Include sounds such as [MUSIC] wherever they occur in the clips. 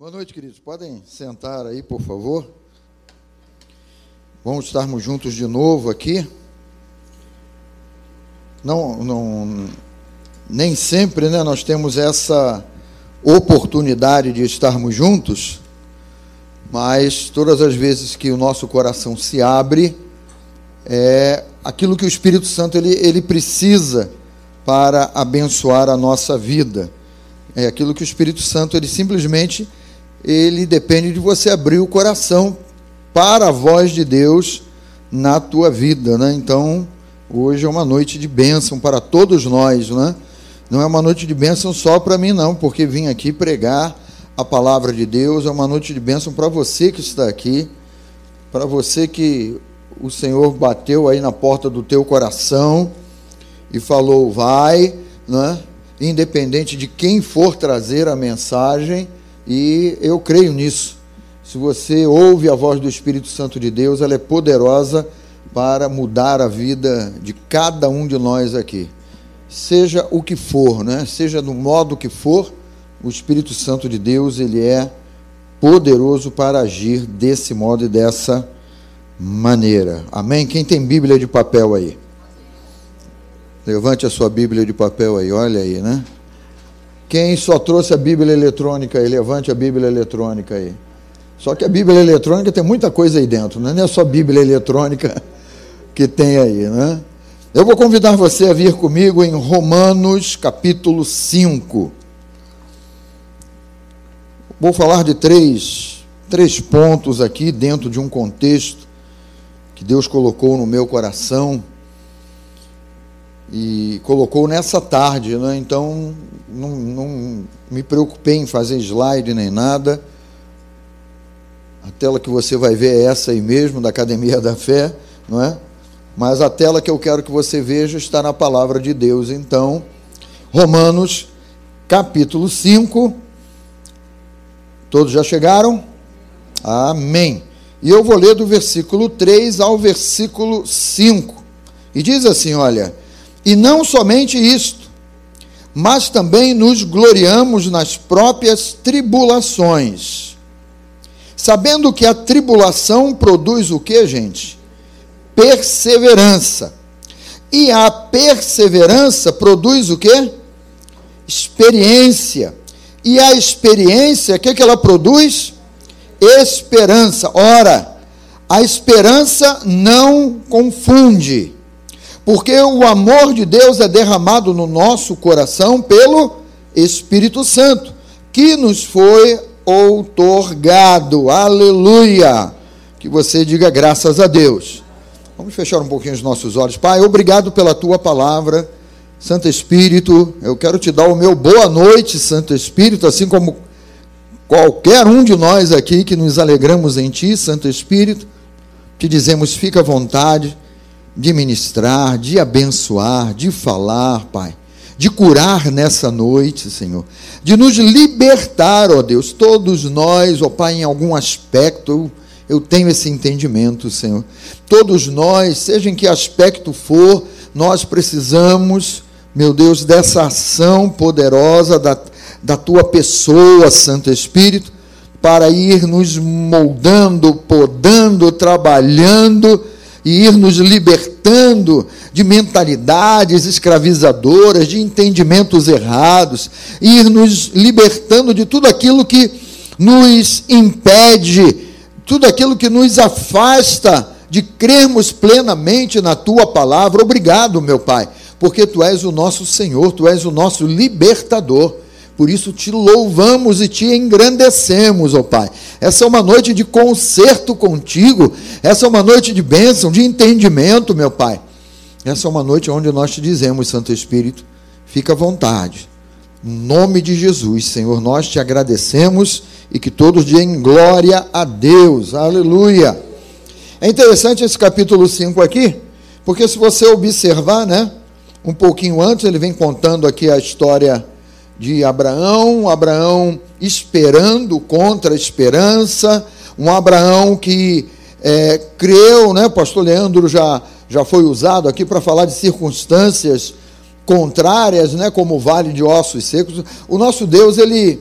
Boa noite, queridos. Podem sentar aí, por favor. Vamos estarmos juntos de novo aqui. Não, não, nem sempre, né, nós temos essa oportunidade de estarmos juntos, mas todas as vezes que o nosso coração se abre, é aquilo que o Espírito Santo ele, ele precisa para abençoar a nossa vida. É aquilo que o Espírito Santo ele simplesmente ele depende de você abrir o coração para a voz de Deus na tua vida, né? Então, hoje é uma noite de bênção para todos nós, né? Não é uma noite de bênção só para mim, não, porque vim aqui pregar a palavra de Deus, é uma noite de bênção para você que está aqui, para você que o Senhor bateu aí na porta do teu coração e falou, vai, né? Independente de quem for trazer a mensagem, e eu creio nisso. Se você ouve a voz do Espírito Santo de Deus, ela é poderosa para mudar a vida de cada um de nós aqui. Seja o que for, né? Seja do modo que for, o Espírito Santo de Deus, ele é poderoso para agir desse modo e dessa maneira. Amém? Quem tem Bíblia de papel aí? Levante a sua Bíblia de papel aí, olha aí, né? Quem só trouxe a Bíblia eletrônica aí, levante a Bíblia eletrônica aí. Só que a Bíblia eletrônica tem muita coisa aí dentro, né? não é só Bíblia eletrônica [LAUGHS] que tem aí, né? Eu vou convidar você a vir comigo em Romanos capítulo 5. Vou falar de três, três pontos aqui dentro de um contexto que Deus colocou no meu coração e colocou nessa tarde, né? então não, não me preocupei em fazer slide nem nada. A tela que você vai ver é essa aí mesmo, da Academia da Fé, não é? Mas a tela que eu quero que você veja está na palavra de Deus. Então, Romanos, capítulo 5. Todos já chegaram? Amém. E eu vou ler do versículo 3 ao versículo 5. E diz assim: olha. E não somente isto, mas também nos gloriamos nas próprias tribulações. Sabendo que a tribulação produz o que, gente? Perseverança. E a perseverança produz o que? Experiência. E a experiência, o que, que ela produz? Esperança. Ora, a esperança não confunde porque o amor de Deus é derramado no nosso coração pelo Espírito Santo, que nos foi outorgado. Aleluia! Que você diga graças a Deus. Vamos fechar um pouquinho os nossos olhos. Pai, obrigado pela tua palavra. Santo Espírito, eu quero te dar o meu boa noite, Santo Espírito, assim como qualquer um de nós aqui que nos alegramos em ti, Santo Espírito, te dizemos, fica à vontade de ministrar, de abençoar, de falar, Pai, de curar nessa noite, Senhor, de nos libertar, ó Deus, todos nós, ó Pai, em algum aspecto, eu, tenho esse entendimento, Senhor. Todos nós, seja em que aspecto for, nós precisamos, meu Deus, dessa ação poderosa da, da tua pessoa, Santo Espírito, para ir nos moldando, podando, trabalhando e ir nos libertando de mentalidades escravizadoras, de entendimentos errados, ir nos libertando de tudo aquilo que nos impede, tudo aquilo que nos afasta de crermos plenamente na tua palavra. Obrigado, meu Pai, porque tu és o nosso Senhor, tu és o nosso libertador. Por isso te louvamos e te engrandecemos, ó Pai. Essa é uma noite de concerto contigo. Essa é uma noite de bênção, de entendimento, meu Pai. Essa é uma noite onde nós te dizemos, Santo Espírito, fica à vontade. Em nome de Jesus, Senhor, nós te agradecemos e que todos deem glória a Deus. Aleluia. É interessante esse capítulo 5 aqui, porque se você observar, né, um pouquinho antes, ele vem contando aqui a história de Abraão, Abraão esperando contra a esperança, um Abraão que é, creu, né? Pastor Leandro já, já foi usado aqui para falar de circunstâncias contrárias, né? Como o vale de ossos secos. O nosso Deus, ele,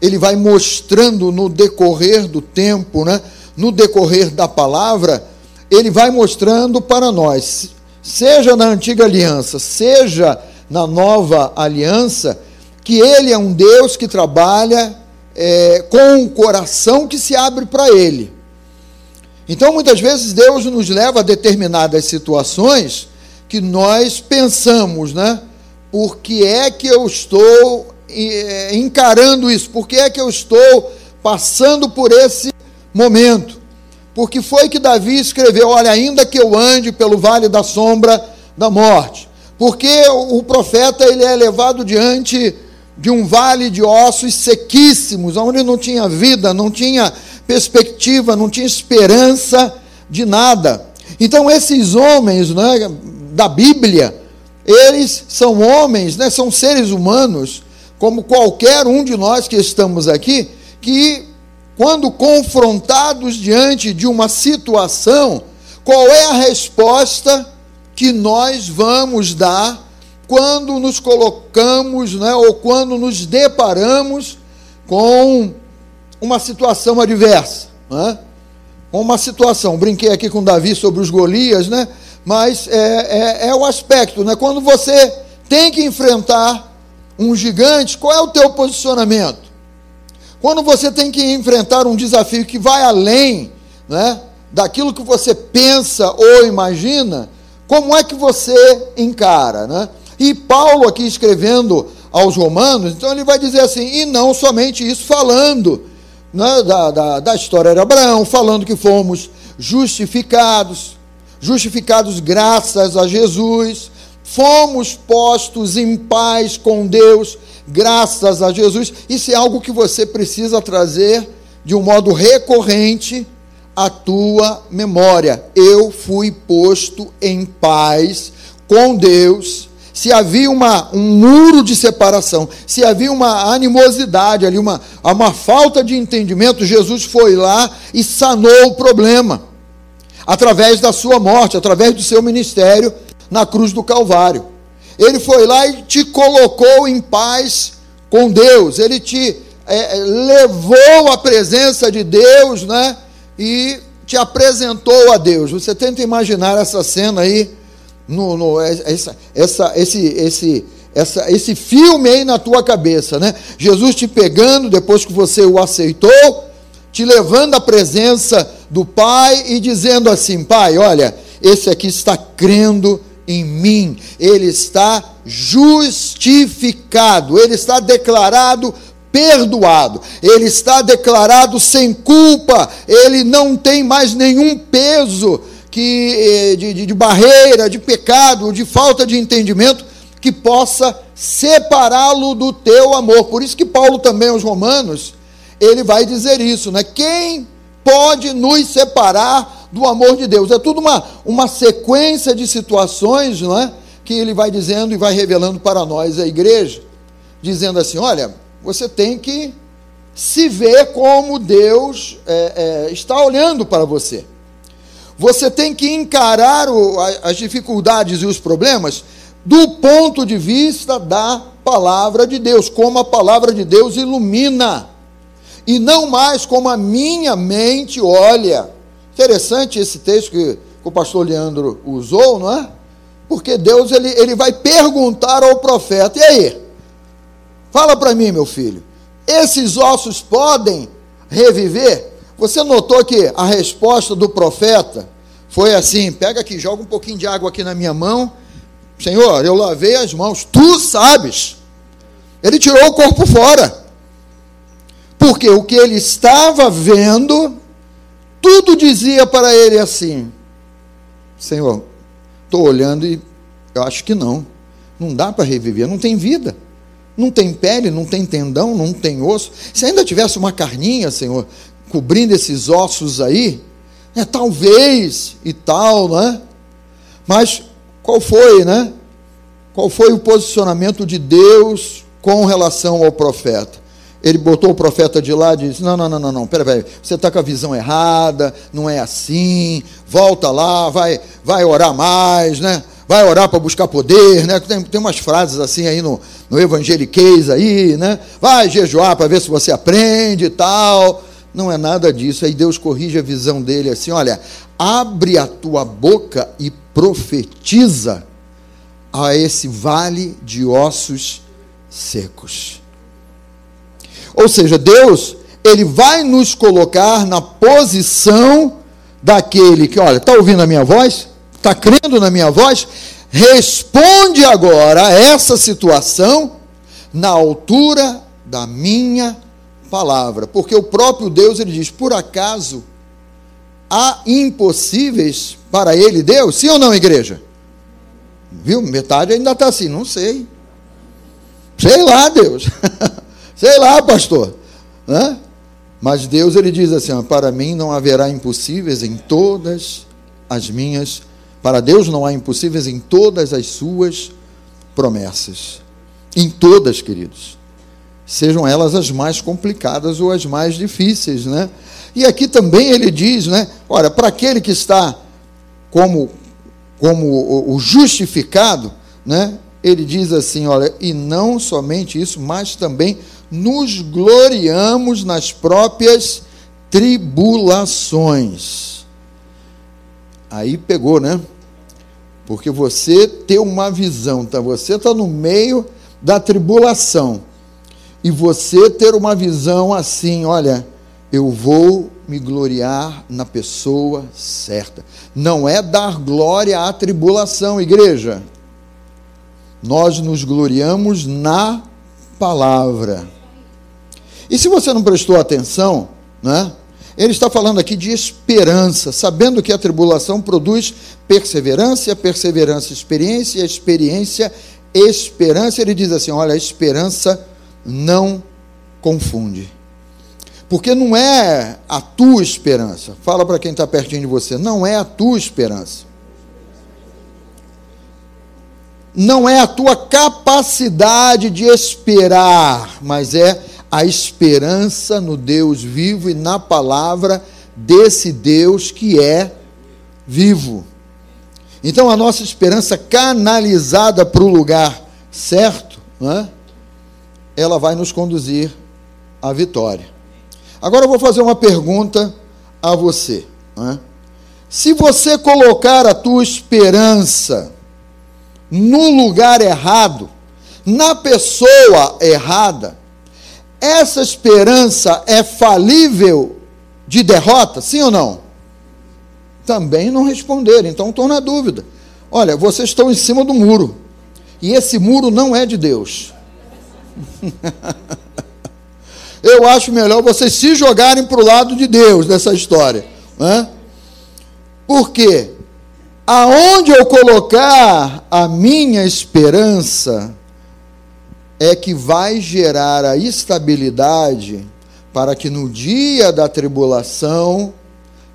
ele vai mostrando no decorrer do tempo, né? no decorrer da palavra, ele vai mostrando para nós, seja na antiga aliança, seja na nova aliança, que ele é um Deus que trabalha é, com o coração que se abre para ele. Então, muitas vezes, Deus nos leva a determinadas situações que nós pensamos, né? Por que é que eu estou é, encarando isso? Por que é que eu estou passando por esse momento? Porque foi que Davi escreveu: Olha, ainda que eu ande pelo vale da sombra da morte. Porque o profeta ele é levado diante de um vale de ossos sequíssimos, onde não tinha vida, não tinha perspectiva, não tinha esperança de nada. Então, esses homens né, da Bíblia, eles são homens, né, são seres humanos, como qualquer um de nós que estamos aqui, que, quando confrontados diante de uma situação, qual é a resposta que nós vamos dar quando nos colocamos, né, ou quando nos deparamos com uma situação adversa, né? com uma situação. Brinquei aqui com Davi sobre os Golias, né? mas é, é, é o aspecto, né? quando você tem que enfrentar um gigante, qual é o teu posicionamento? Quando você tem que enfrentar um desafio que vai além né, daquilo que você pensa ou imagina, como é que você encara? Né? E Paulo, aqui escrevendo aos Romanos, então ele vai dizer assim: e não somente isso, falando né, da, da, da história de Abraão, falando que fomos justificados, justificados graças a Jesus, fomos postos em paz com Deus, graças a Jesus. Isso é algo que você precisa trazer de um modo recorrente à tua memória. Eu fui posto em paz com Deus se havia uma, um muro de separação, se havia uma animosidade ali, uma, uma falta de entendimento, Jesus foi lá e sanou o problema, através da sua morte, através do seu ministério na cruz do Calvário. Ele foi lá e te colocou em paz com Deus, ele te é, levou à presença de Deus, né? E te apresentou a Deus. Você tenta imaginar essa cena aí no, no, é, essa, essa, esse, esse, essa, esse filme aí na tua cabeça, né? Jesus te pegando depois que você o aceitou, te levando à presença do Pai e dizendo assim: Pai, olha, esse aqui está crendo em mim, ele está justificado, ele está declarado perdoado, ele está declarado sem culpa, ele não tem mais nenhum peso que, eh, de, de, de barreira, de pecado, de falta de entendimento, que possa separá-lo do teu amor. Por isso que Paulo também aos Romanos, ele vai dizer isso, né? Quem pode nos separar do amor de Deus? É tudo uma, uma sequência de situações, não é? Que ele vai dizendo e vai revelando para nós, a igreja, dizendo assim: olha, você tem que se ver como Deus é, é, está olhando para você. Você tem que encarar o, as dificuldades e os problemas do ponto de vista da palavra de Deus, como a palavra de Deus ilumina, e não mais como a minha mente olha. Interessante esse texto que o pastor Leandro usou, não é? Porque Deus ele, ele vai perguntar ao profeta: e aí? Fala para mim, meu filho, esses ossos podem reviver? Você notou que a resposta do profeta foi assim: pega aqui, joga um pouquinho de água aqui na minha mão. Senhor, eu lavei as mãos, tu sabes. Ele tirou o corpo fora. Porque o que ele estava vendo, tudo dizia para ele assim: Senhor, estou olhando e eu acho que não. Não dá para reviver, não tem vida. Não tem pele, não tem tendão, não tem osso. Se ainda tivesse uma carninha, Senhor, cobrindo esses ossos aí, é talvez e tal, né? Mas qual foi, né? Qual foi o posicionamento de Deus com relação ao profeta? Ele botou o profeta de lá e disse: Não, não, não, não, não, peraí, você está com a visão errada, não é assim, volta lá, vai, vai orar mais, né? vai orar para buscar poder, né? Tem, tem umas frases assim aí no, no evangeliquez aí, né? Vai jejuar para ver se você aprende e tal. Não é nada disso. Aí Deus corrige a visão dele assim: olha, abre a tua boca e profetiza a esse vale de ossos secos. Ou seja, Deus, ele vai nos colocar na posição daquele que, olha, está ouvindo a minha voz? Está crendo na minha voz? Responde agora a essa situação na altura da minha palavra, porque o próprio Deus ele diz: por acaso há impossíveis para ele, Deus? Sim ou não, igreja? Viu? Metade ainda está assim, não sei. Sei lá, Deus. [LAUGHS] sei lá, pastor. Né? Mas Deus ele diz assim: ó, para mim não haverá impossíveis em todas as minhas, para Deus não há impossíveis em todas as suas promessas. Em todas, queridos sejam elas as mais complicadas ou as mais difíceis, né? E aqui também ele diz, né? Olha, para aquele que está como como o justificado, né? Ele diz assim, olha, e não somente isso, mas também nos gloriamos nas próprias tribulações. Aí pegou, né? Porque você tem uma visão, tá? Você está no meio da tribulação e você ter uma visão assim, olha, eu vou me gloriar na pessoa certa. Não é dar glória à tribulação, igreja. Nós nos gloriamos na palavra. E se você não prestou atenção, né? Ele está falando aqui de esperança, sabendo que a tribulação produz perseverança, perseverança, experiência, experiência, esperança. Ele diz assim: olha, a esperança não confunde. Porque não é a tua esperança. Fala para quem está pertinho de você. Não é a tua esperança. Não é a tua capacidade de esperar, mas é a esperança no Deus vivo e na palavra desse Deus que é vivo. Então a nossa esperança canalizada para o lugar certo, não é? Ela vai nos conduzir à vitória. Agora eu vou fazer uma pergunta a você. Né? Se você colocar a tua esperança no lugar errado, na pessoa errada, essa esperança é falível de derrota, sim ou não? Também não responderam, então estou na dúvida. Olha, vocês estão em cima do muro, e esse muro não é de Deus. [LAUGHS] Eu acho melhor vocês se jogarem para o lado de Deus nessa história. Né? Por quê? Aonde eu colocar a minha esperança é que vai gerar a estabilidade para que no dia da tribulação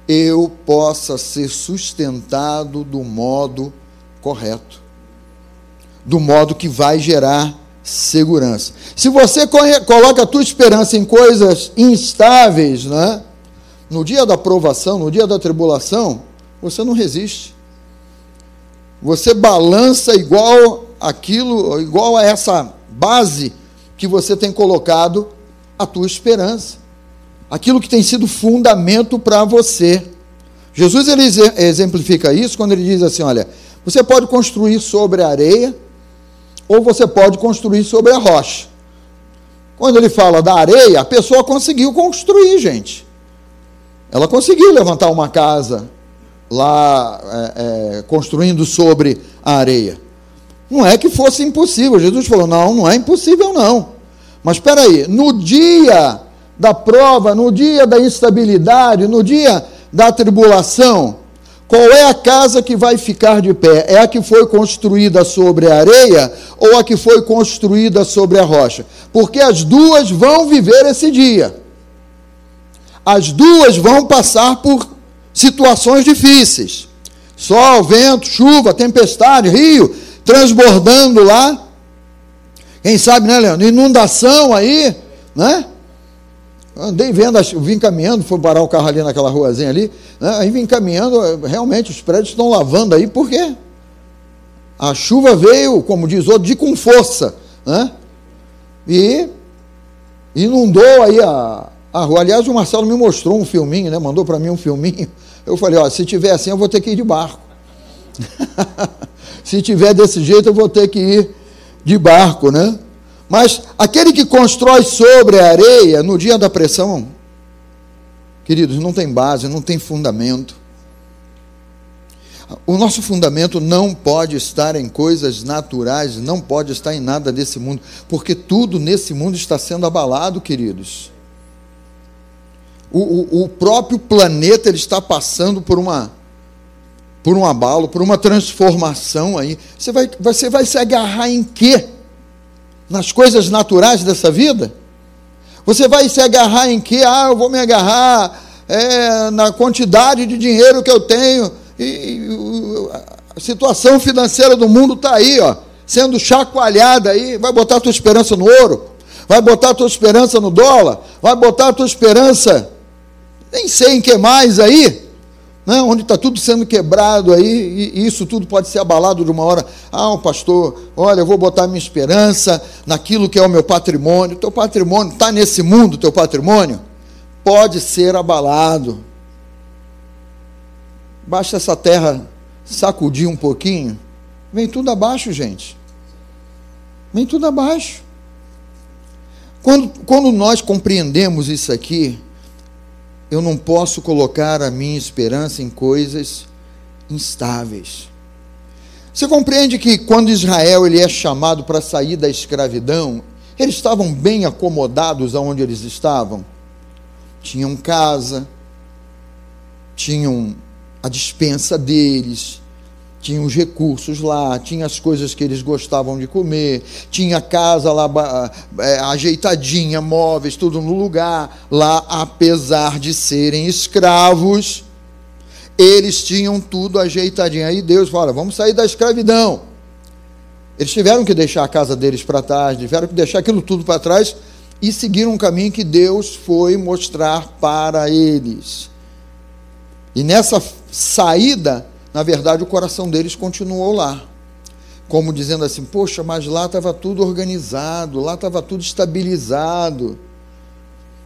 eu possa ser sustentado do modo correto, do modo que vai gerar segurança. Se você coloca a tua esperança em coisas instáveis, né? no dia da provação, no dia da tribulação, você não resiste. Você balança igual aquilo, igual a essa base que você tem colocado a tua esperança. Aquilo que tem sido fundamento para você. Jesus ele exemplifica isso quando ele diz assim, olha, você pode construir sobre a areia, ou você pode construir sobre a rocha. Quando ele fala da areia, a pessoa conseguiu construir, gente. Ela conseguiu levantar uma casa lá, é, é, construindo sobre a areia. Não é que fosse impossível. Jesus falou: não, não é impossível, não. Mas espera aí, no dia da prova, no dia da instabilidade, no dia da tribulação, qual é a casa que vai ficar de pé? É a que foi construída sobre a areia ou a que foi construída sobre a rocha? Porque as duas vão viver esse dia. As duas vão passar por situações difíceis. Sol, vento, chuva, tempestade, rio transbordando lá. Quem sabe, né, Leandro? Inundação aí, né? Andei vendo, vim caminhando, fui parar o carro ali naquela ruazinha ali, né? aí vim caminhando, realmente os prédios estão lavando aí, por quê? A chuva veio, como diz outro, de com força, né? E inundou aí a, a rua. Aliás, o Marcelo me mostrou um filminho, né? Mandou para mim um filminho. Eu falei, ó, se tiver assim, eu vou ter que ir de barco. [LAUGHS] se tiver desse jeito, eu vou ter que ir de barco, né? Mas aquele que constrói sobre a areia no dia da pressão, queridos, não tem base, não tem fundamento. O nosso fundamento não pode estar em coisas naturais, não pode estar em nada desse mundo, porque tudo nesse mundo está sendo abalado, queridos. O, o, o próprio planeta ele está passando por uma por um abalo, por uma transformação aí. Você vai, você vai se agarrar em quê? Nas coisas naturais dessa vida? Você vai se agarrar em que? Ah, eu vou me agarrar é, na quantidade de dinheiro que eu tenho. E, e a situação financeira do mundo está aí, ó, sendo chacoalhada aí. Vai botar a tua esperança no ouro? Vai botar a tua esperança no dólar? Vai botar a tua esperança, nem sei em que mais aí? Né, onde está tudo sendo quebrado aí, e isso tudo pode ser abalado de uma hora. Ah, o pastor, olha, eu vou botar minha esperança naquilo que é o meu patrimônio. Teu patrimônio está nesse mundo, teu patrimônio? Pode ser abalado. Basta essa terra sacudir um pouquinho, vem tudo abaixo, gente. Vem tudo abaixo. Quando, quando nós compreendemos isso aqui, eu não posso colocar a minha esperança em coisas instáveis. Você compreende que quando Israel ele é chamado para sair da escravidão, eles estavam bem acomodados aonde eles estavam? Tinham casa, tinham a dispensa deles, tinha os recursos lá, tinha as coisas que eles gostavam de comer, tinha casa lá é, ajeitadinha, móveis, tudo no lugar. Lá, apesar de serem escravos, eles tinham tudo ajeitadinho. Aí Deus fala: vamos sair da escravidão. Eles tiveram que deixar a casa deles para trás, tiveram que deixar aquilo tudo para trás e seguir um caminho que Deus foi mostrar para eles. E nessa saída, na verdade, o coração deles continuou lá. Como dizendo assim: Poxa, mas lá estava tudo organizado, lá estava tudo estabilizado.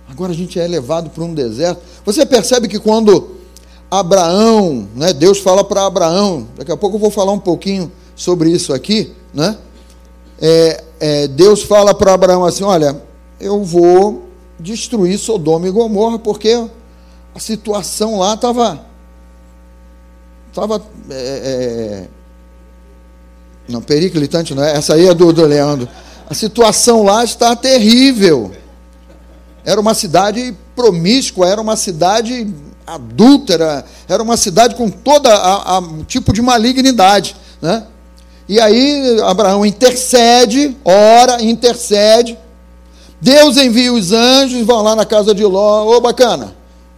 Agora a gente é levado para um deserto. Você percebe que quando Abraão, né, Deus fala para Abraão, daqui a pouco eu vou falar um pouquinho sobre isso aqui, né? É, é, Deus fala para Abraão assim: Olha, eu vou destruir Sodoma e Gomorra, porque a situação lá estava Estava. É, é, não, periclitante não é. Essa aí é do, do Leandro. A situação lá está terrível. Era uma cidade promíscua, era uma cidade adúltera, era uma cidade com toda a, a tipo de malignidade, né? E aí Abraão intercede, ora, intercede. Deus envia os anjos, vão lá na casa de Ló, ô bacana.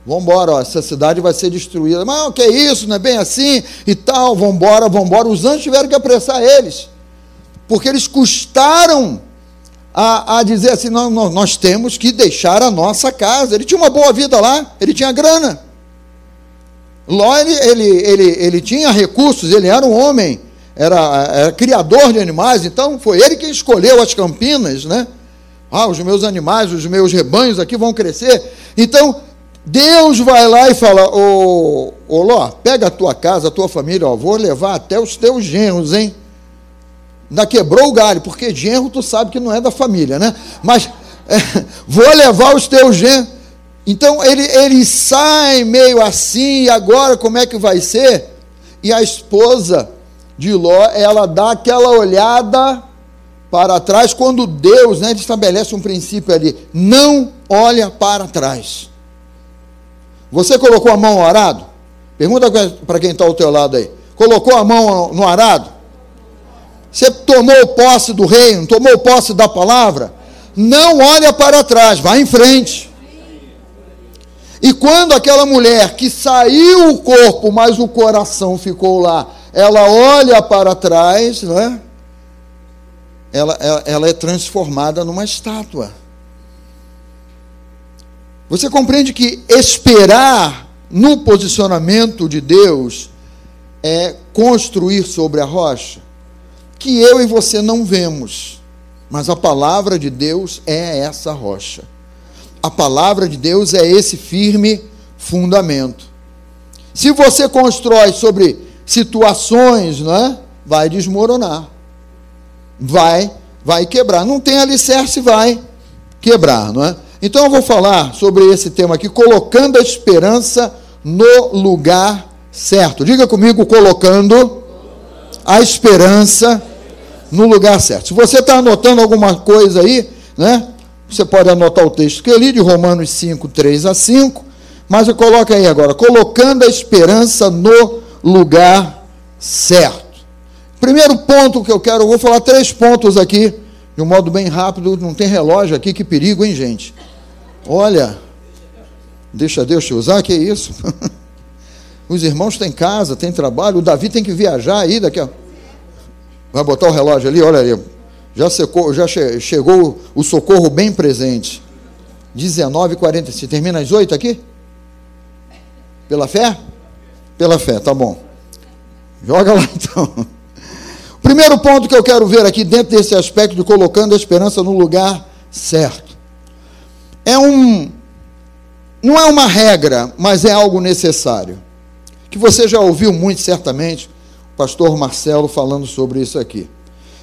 Vamos embora, essa cidade vai ser destruída. Mas o que é isso? Não é bem assim e tal. Vamos embora. Os anjos tiveram que apressar eles, porque eles custaram a, a dizer assim: nós, nós temos que deixar a nossa casa. Ele tinha uma boa vida lá, ele tinha grana. Ló, ele, ele, ele, ele tinha recursos, ele era um homem, era, era criador de animais, então foi ele que escolheu as campinas, né? Ah, os meus animais, os meus rebanhos aqui vão crescer. Então, Deus vai lá e fala: Ô, Ló, pega a tua casa, a tua família, vou levar até os teus genros, hein? Ainda quebrou o galho, porque genro tu sabe que não é da família, né? Mas é, [LAUGHS] vou levar os teus genros. Então ele, ele sai meio assim, e agora como é que vai ser? E a esposa de Ló, ela dá aquela olhada para trás, quando Deus né, estabelece um princípio ali: não olha para trás. Você colocou a mão no arado? Pergunta para quem está ao teu lado aí. Colocou a mão no arado? Você tomou posse do reino, tomou posse da palavra? Não olha para trás, vá em frente. E quando aquela mulher que saiu o corpo, mas o coração ficou lá, ela olha para trás, não é? Ela, ela, ela é transformada numa estátua. Você compreende que esperar no posicionamento de Deus é construir sobre a rocha? que eu e você não vemos. Mas a palavra de Deus é essa rocha. A palavra de Deus é esse firme fundamento. Se você constrói sobre situações, não é? vai desmoronar. Vai, vai quebrar. Não tem alicerce, vai quebrar, não é? Então eu vou falar sobre esse tema aqui, colocando a esperança no lugar certo. Diga comigo, colocando a esperança no lugar certo. Se você está anotando alguma coisa aí, né? Você pode anotar o texto que eu li de Romanos 5, 3 a 5, mas eu coloco aí agora, colocando a esperança no lugar certo. Primeiro ponto que eu quero, eu vou falar três pontos aqui, de um modo bem rápido, não tem relógio aqui, que perigo, hein, gente? Olha, deixa Deus te usar, que isso? [LAUGHS] Os irmãos têm casa, têm trabalho, o Davi tem que viajar aí daqui a... Vai botar o relógio ali, olha ali. Já, secou, já che chegou o socorro bem presente. 19h45. Termina às 8 aqui? Pela fé? Pela fé, tá bom. Joga lá [LAUGHS] então. O primeiro ponto que eu quero ver aqui, dentro desse aspecto de colocando a esperança no lugar certo, é um. Não é uma regra, mas é algo necessário. Que você já ouviu muito certamente pastor Marcelo falando sobre isso aqui.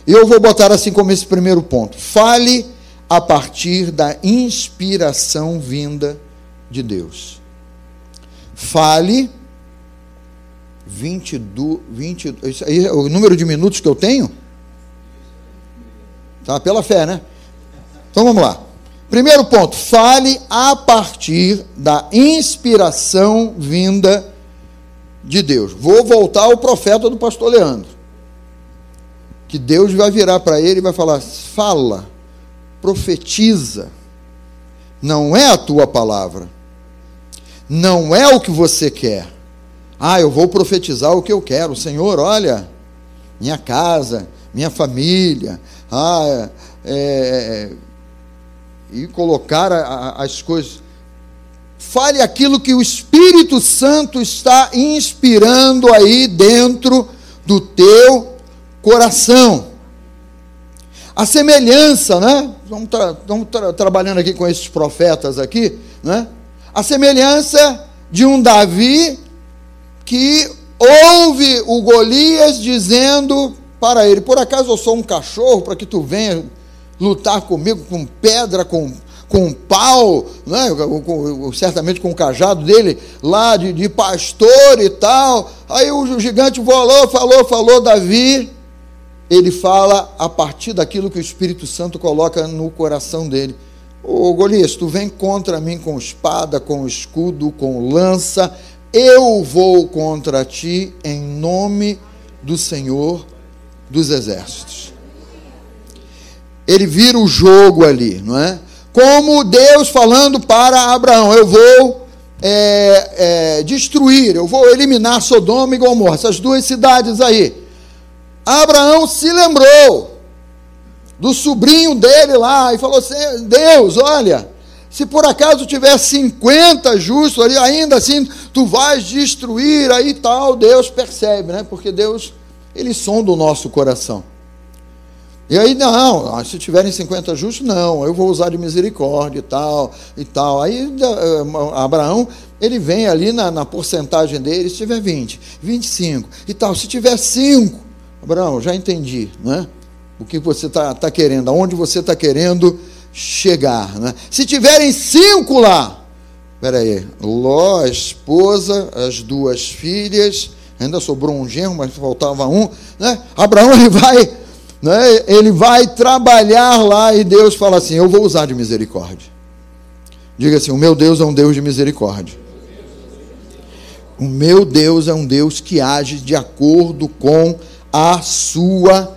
E eu vou botar assim como esse primeiro ponto. Fale a partir da inspiração vinda de Deus. Fale 22, 20, isso aí, o número de minutos que eu tenho? Tá pela fé, né? Então vamos lá. Primeiro ponto, fale a partir da inspiração vinda de Deus. Vou voltar ao profeta do pastor Leandro. Que Deus vai virar para ele e vai falar: fala, profetiza. Não é a tua palavra. Não é o que você quer. Ah, eu vou profetizar o que eu quero. Senhor, olha, minha casa, minha família. Ah, é, é, e colocar a, a, as coisas fale aquilo que o Espírito Santo está inspirando aí dentro do teu coração. A semelhança, né? Estamos, tra tra trabalhando aqui com esses profetas aqui, né? A semelhança de um Davi que ouve o Golias dizendo para ele: Por acaso eu sou um cachorro para que tu venha lutar comigo com pedra, com com pau, né, com, certamente com o cajado dele, lá de, de pastor e tal. Aí o gigante falou, falou, falou, Davi. Ele fala a partir daquilo que o Espírito Santo coloca no coração dele. Ô Golias, tu vem contra mim com espada, com escudo, com lança, eu vou contra ti em nome do Senhor dos Exércitos. Ele vira o jogo ali, não é? como Deus falando para Abraão: Eu vou é, é, destruir, eu vou eliminar Sodoma e Gomorra, essas duas cidades aí. Abraão se lembrou do sobrinho dele lá e falou assim: Deus, olha, se por acaso tiver 50 justos ali, ainda assim tu vais destruir aí tal. Deus percebe, né? Porque Deus, ele sonda o nosso coração. E aí, não, ah, se tiverem 50 justos, não, eu vou usar de misericórdia e tal, e tal. Aí eh, Abraão, ele vem ali na, na porcentagem dele, se tiver 20, 25 e tal. Se tiver 5, Abraão, já entendi, né? O que você está tá querendo, aonde você está querendo chegar, né? Se tiverem cinco lá, peraí, Ló, a esposa, as duas filhas, ainda sobrou um genro, mas faltava um, né? Abraão, ele [LAUGHS] vai né, ele vai trabalhar lá e Deus fala assim: Eu vou usar de misericórdia. Diga assim: O meu Deus é um Deus de misericórdia. O meu Deus é um Deus que age de acordo com a sua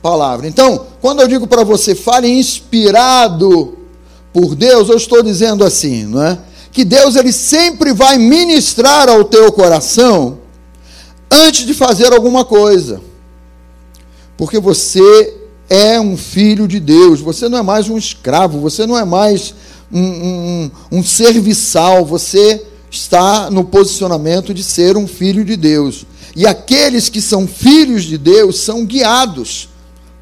palavra. Então, quando eu digo para você, fale inspirado por Deus, eu estou dizendo assim, não é? Que Deus ele sempre vai ministrar ao teu coração antes de fazer alguma coisa porque você é um filho de Deus, você não é mais um escravo, você não é mais um, um, um serviçal, você está no posicionamento de ser um filho de Deus. E aqueles que são filhos de Deus são guiados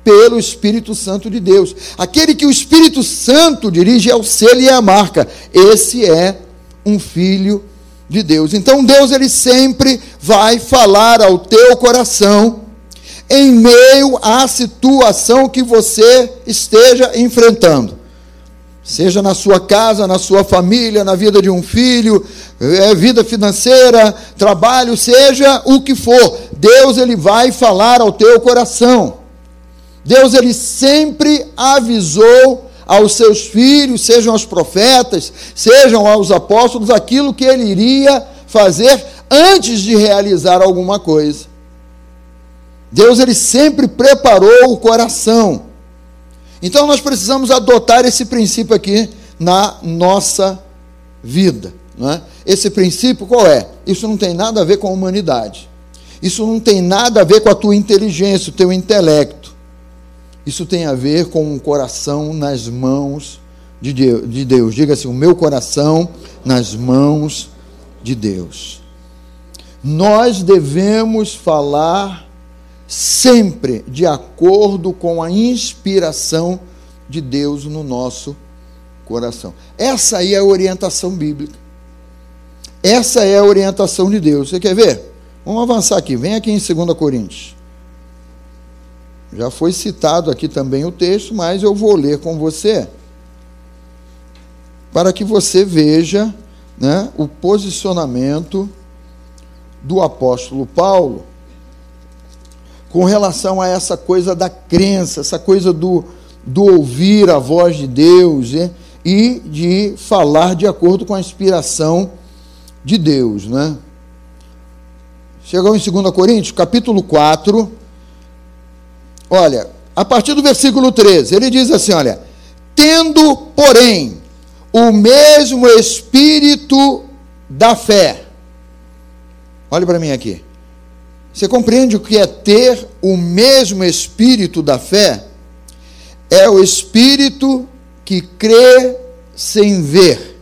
pelo Espírito Santo de Deus. Aquele que o Espírito Santo dirige é o selo e é a marca. Esse é um filho de Deus. Então Deus ele sempre vai falar ao teu coração em meio à situação que você esteja enfrentando. Seja na sua casa, na sua família, na vida de um filho, é, vida financeira, trabalho, seja o que for, Deus ele vai falar ao teu coração. Deus ele sempre avisou aos seus filhos, sejam aos profetas, sejam aos apóstolos, aquilo que ele iria fazer antes de realizar alguma coisa. Deus ele sempre preparou o coração. Então nós precisamos adotar esse princípio aqui na nossa vida. Não é? Esse princípio qual é? Isso não tem nada a ver com a humanidade. Isso não tem nada a ver com a tua inteligência, o teu intelecto. Isso tem a ver com o coração nas mãos de Deus. Diga assim: o meu coração nas mãos de Deus. Nós devemos falar sempre de acordo com a inspiração de Deus no nosso coração. Essa aí é a orientação bíblica. Essa é a orientação de Deus. Você quer ver? Vamos avançar aqui. Vem aqui em 2 Coríntios. Já foi citado aqui também o texto, mas eu vou ler com você, para que você veja né, o posicionamento do apóstolo Paulo com relação a essa coisa da crença, essa coisa do, do ouvir a voz de Deus né, e de falar de acordo com a inspiração de Deus. Né? Chegou em 2 Coríntios, capítulo 4 Olha, a partir do versículo 13, ele diz assim: olha, tendo, porém, o mesmo espírito da fé. Olhe para mim aqui. Você compreende o que é ter o mesmo espírito da fé? É o espírito que crê sem ver.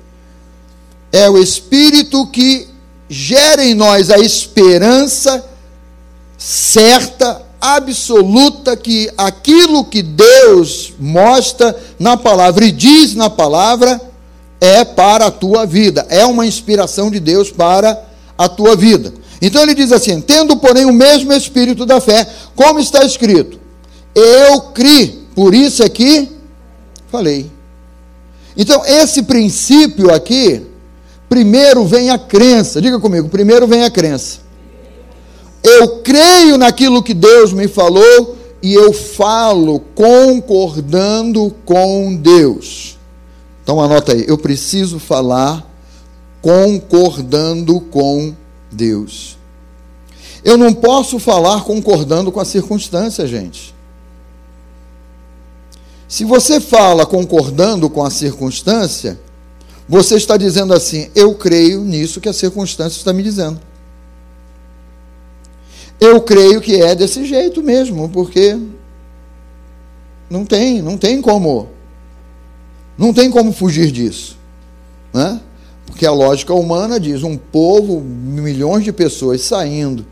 É o espírito que gera em nós a esperança certa absoluta que aquilo que Deus mostra na palavra e diz na palavra é para a tua vida, é uma inspiração de Deus para a tua vida. Então ele diz assim: tendo, porém, o mesmo espírito da fé, como está escrito, eu criei, por isso aqui falei. Então, esse princípio aqui, primeiro vem a crença, diga comigo, primeiro vem a crença eu creio naquilo que Deus me falou e eu falo concordando com Deus. Então anota aí, eu preciso falar concordando com Deus. Eu não posso falar concordando com a circunstância, gente. Se você fala concordando com a circunstância, você está dizendo assim: eu creio nisso que a circunstância está me dizendo. Eu creio que é desse jeito mesmo, porque não tem, não tem como, não tem como fugir disso, né? Porque a lógica humana diz um povo, milhões de pessoas saindo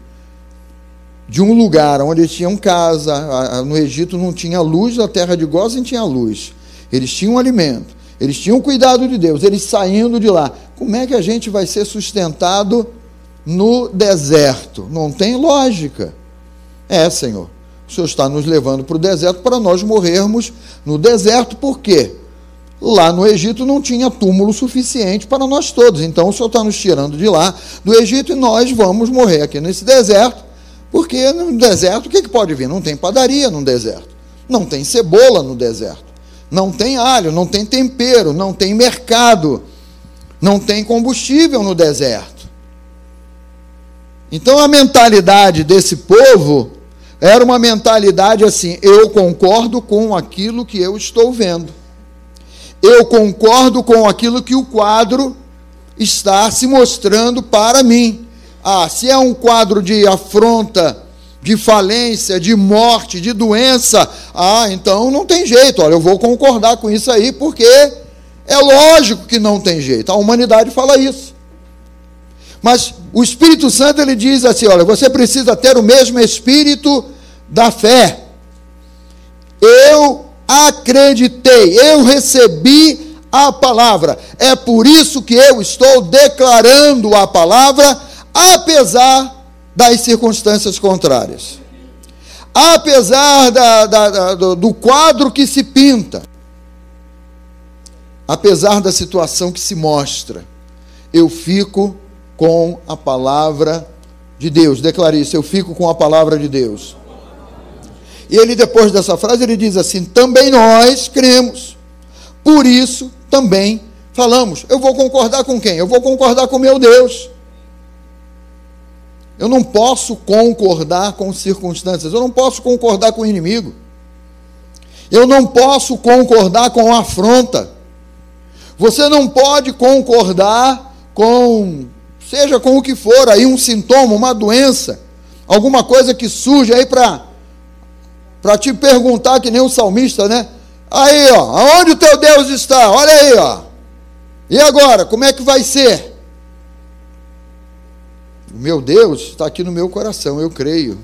de um lugar onde tinham casa, no Egito não tinha luz, na terra de Gozem tinha luz. Eles tinham alimento, eles tinham cuidado de Deus, eles saindo de lá. Como é que a gente vai ser sustentado no deserto. Não tem lógica. É, Senhor. O Senhor está nos levando para o deserto para nós morrermos no deserto, por quê? Lá no Egito não tinha túmulo suficiente para nós todos. Então o Senhor está nos tirando de lá, do Egito, e nós vamos morrer aqui nesse deserto, porque no deserto o que, que pode vir? Não tem padaria no deserto, não tem cebola no deserto, não tem alho, não tem tempero, não tem mercado, não tem combustível no deserto. Então a mentalidade desse povo era uma mentalidade assim: eu concordo com aquilo que eu estou vendo. Eu concordo com aquilo que o quadro está se mostrando para mim. Ah, se é um quadro de afronta, de falência, de morte, de doença, ah, então não tem jeito. Olha, eu vou concordar com isso aí, porque é lógico que não tem jeito. A humanidade fala isso. Mas o Espírito Santo ele diz assim: olha, você precisa ter o mesmo espírito da fé. Eu acreditei, eu recebi a palavra. É por isso que eu estou declarando a palavra, apesar das circunstâncias contrárias. Apesar da, da, da, do quadro que se pinta, apesar da situação que se mostra, eu fico com a palavra de Deus. Declare isso, eu fico com a palavra de Deus. E ele, depois dessa frase, ele diz assim: também nós cremos, por isso também falamos. Eu vou concordar com quem? Eu vou concordar com meu Deus. Eu não posso concordar com circunstâncias, eu não posso concordar com o inimigo. Eu não posso concordar com a afronta. Você não pode concordar com, seja com o que for, aí um sintoma, uma doença, alguma coisa que surge aí para para te perguntar, que nem o salmista, né? Aí, ó, aonde o teu Deus está? Olha aí, ó. E agora, como é que vai ser? O meu Deus está aqui no meu coração, eu creio.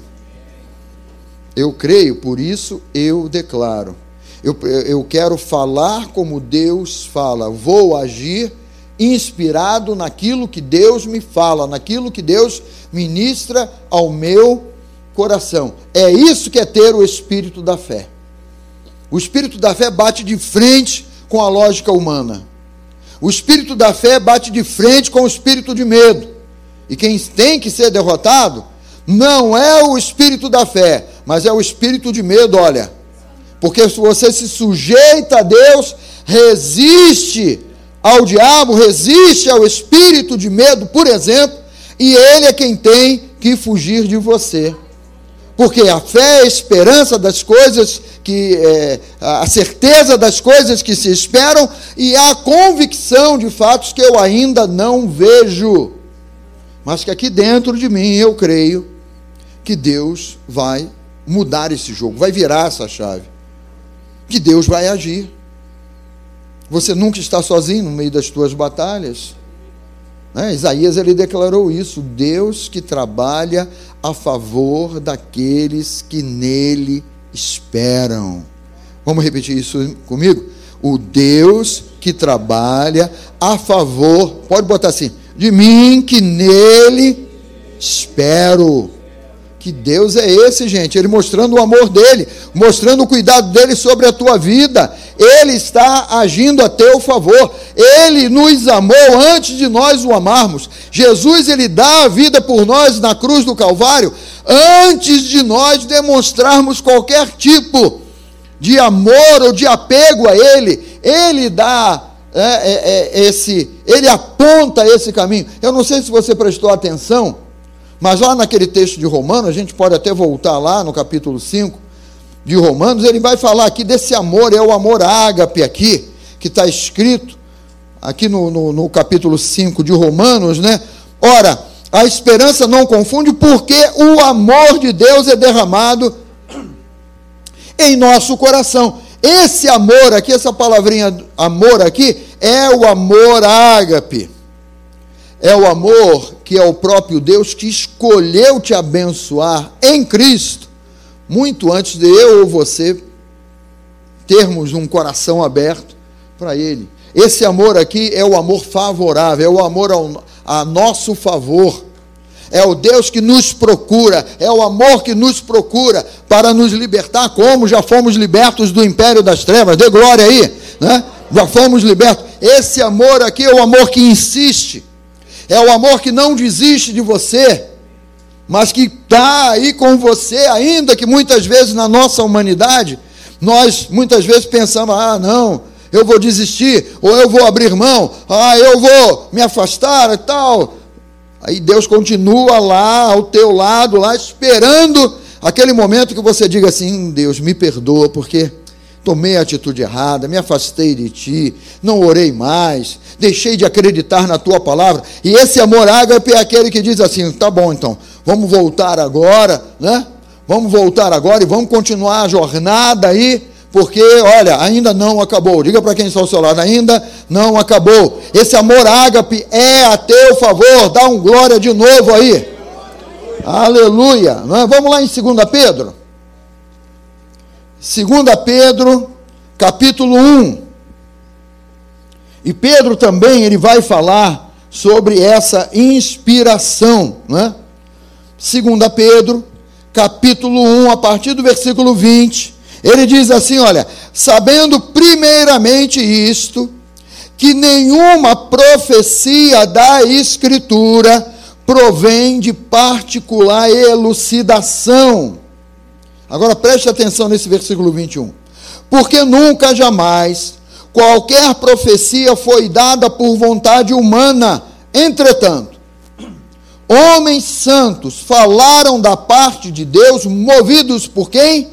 Eu creio, por isso eu declaro. Eu, eu quero falar como Deus fala, vou agir inspirado naquilo que Deus me fala, naquilo que Deus ministra ao meu coração. É isso que é ter o espírito da fé. O espírito da fé bate de frente com a lógica humana. O espírito da fé bate de frente com o espírito de medo. E quem tem que ser derrotado não é o espírito da fé, mas é o espírito de medo, olha. Porque se você se sujeita a Deus, resiste ao diabo, resiste ao espírito de medo, por exemplo, e ele é quem tem que fugir de você. Porque a fé é a esperança das coisas que é, a certeza das coisas que se esperam e a convicção de fatos que eu ainda não vejo. Mas que aqui dentro de mim eu creio que Deus vai mudar esse jogo, vai virar essa chave. Que Deus vai agir. Você nunca está sozinho no meio das tuas batalhas. Né? Isaías ele declarou isso: Deus que trabalha a favor daqueles que nele esperam. Vamos repetir isso comigo? O Deus que trabalha a favor, pode botar assim, de mim que nele espero. Que Deus é esse, gente? Ele mostrando o amor dele, mostrando o cuidado dele sobre a tua vida. Ele está agindo a teu favor. Ele nos amou antes de nós o amarmos. Jesus, ele dá a vida por nós na cruz do Calvário, antes de nós demonstrarmos qualquer tipo de amor ou de apego a Ele. Ele dá é, é, é, esse, ele aponta esse caminho. Eu não sei se você prestou atenção mas lá naquele texto de Romanos, a gente pode até voltar lá no capítulo 5 de Romanos, ele vai falar aqui desse amor, é o amor ágape aqui, que está escrito aqui no, no, no capítulo 5 de Romanos, né? Ora, a esperança não confunde, porque o amor de Deus é derramado em nosso coração. Esse amor aqui, essa palavrinha amor aqui, é o amor ágape. É o amor que é o próprio Deus que escolheu te abençoar em Cristo, muito antes de eu ou você termos um coração aberto para Ele. Esse amor aqui é o amor favorável, é o amor ao, a nosso favor. É o Deus que nos procura, é o amor que nos procura para nos libertar, como já fomos libertos do império das trevas. Dê glória aí, né? Já fomos libertos. Esse amor aqui é o amor que insiste é o amor que não desiste de você, mas que está aí com você, ainda que muitas vezes na nossa humanidade, nós muitas vezes pensamos: ah, não, eu vou desistir, ou eu vou abrir mão, ah, eu vou me afastar e tal. Aí Deus continua lá ao teu lado, lá esperando aquele momento que você diga assim: Deus, me perdoa, porque tomei a atitude errada, me afastei de ti, não orei mais, deixei de acreditar na tua palavra. E esse amor ágape é aquele que diz assim: tá bom, então, vamos voltar agora, né? Vamos voltar agora e vamos continuar a jornada aí porque, olha, ainda não acabou. Diga para quem está ao seu lado, ainda não acabou. Esse amor ágape é a teu favor. Dá um glória de novo aí. Aleluia. É? Vamos lá em 2 Pedro. 2 Pedro, capítulo 1. E Pedro também ele vai falar sobre essa inspiração, né? 2 Pedro, capítulo 1, a partir do versículo 20, ele diz assim: olha, sabendo primeiramente isto, que nenhuma profecia da Escritura provém de particular elucidação. Agora preste atenção nesse versículo 21. Porque nunca, jamais, qualquer profecia foi dada por vontade humana. Entretanto, homens santos falaram da parte de Deus, movidos por quem?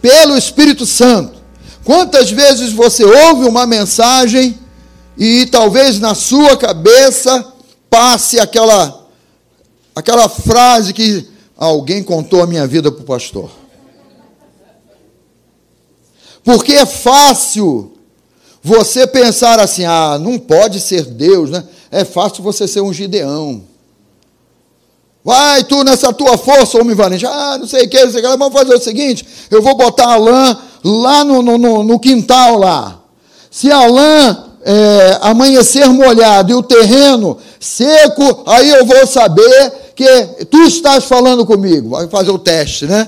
Pelo Espírito Santo. Quantas vezes você ouve uma mensagem e talvez na sua cabeça passe aquela aquela frase que alguém contou a minha vida para o pastor. Porque é fácil você pensar assim: ah, não pode ser Deus, né? É fácil você ser um Gideão. Vai tu nessa tua força, homem valente. Ah, não sei o que, não sei o que. Vamos fazer o seguinte: eu vou botar a lã lá no, no, no quintal lá. Se a lã é, amanhecer molhado e o terreno seco, aí eu vou saber que tu estás falando comigo. Vai fazer o teste, né?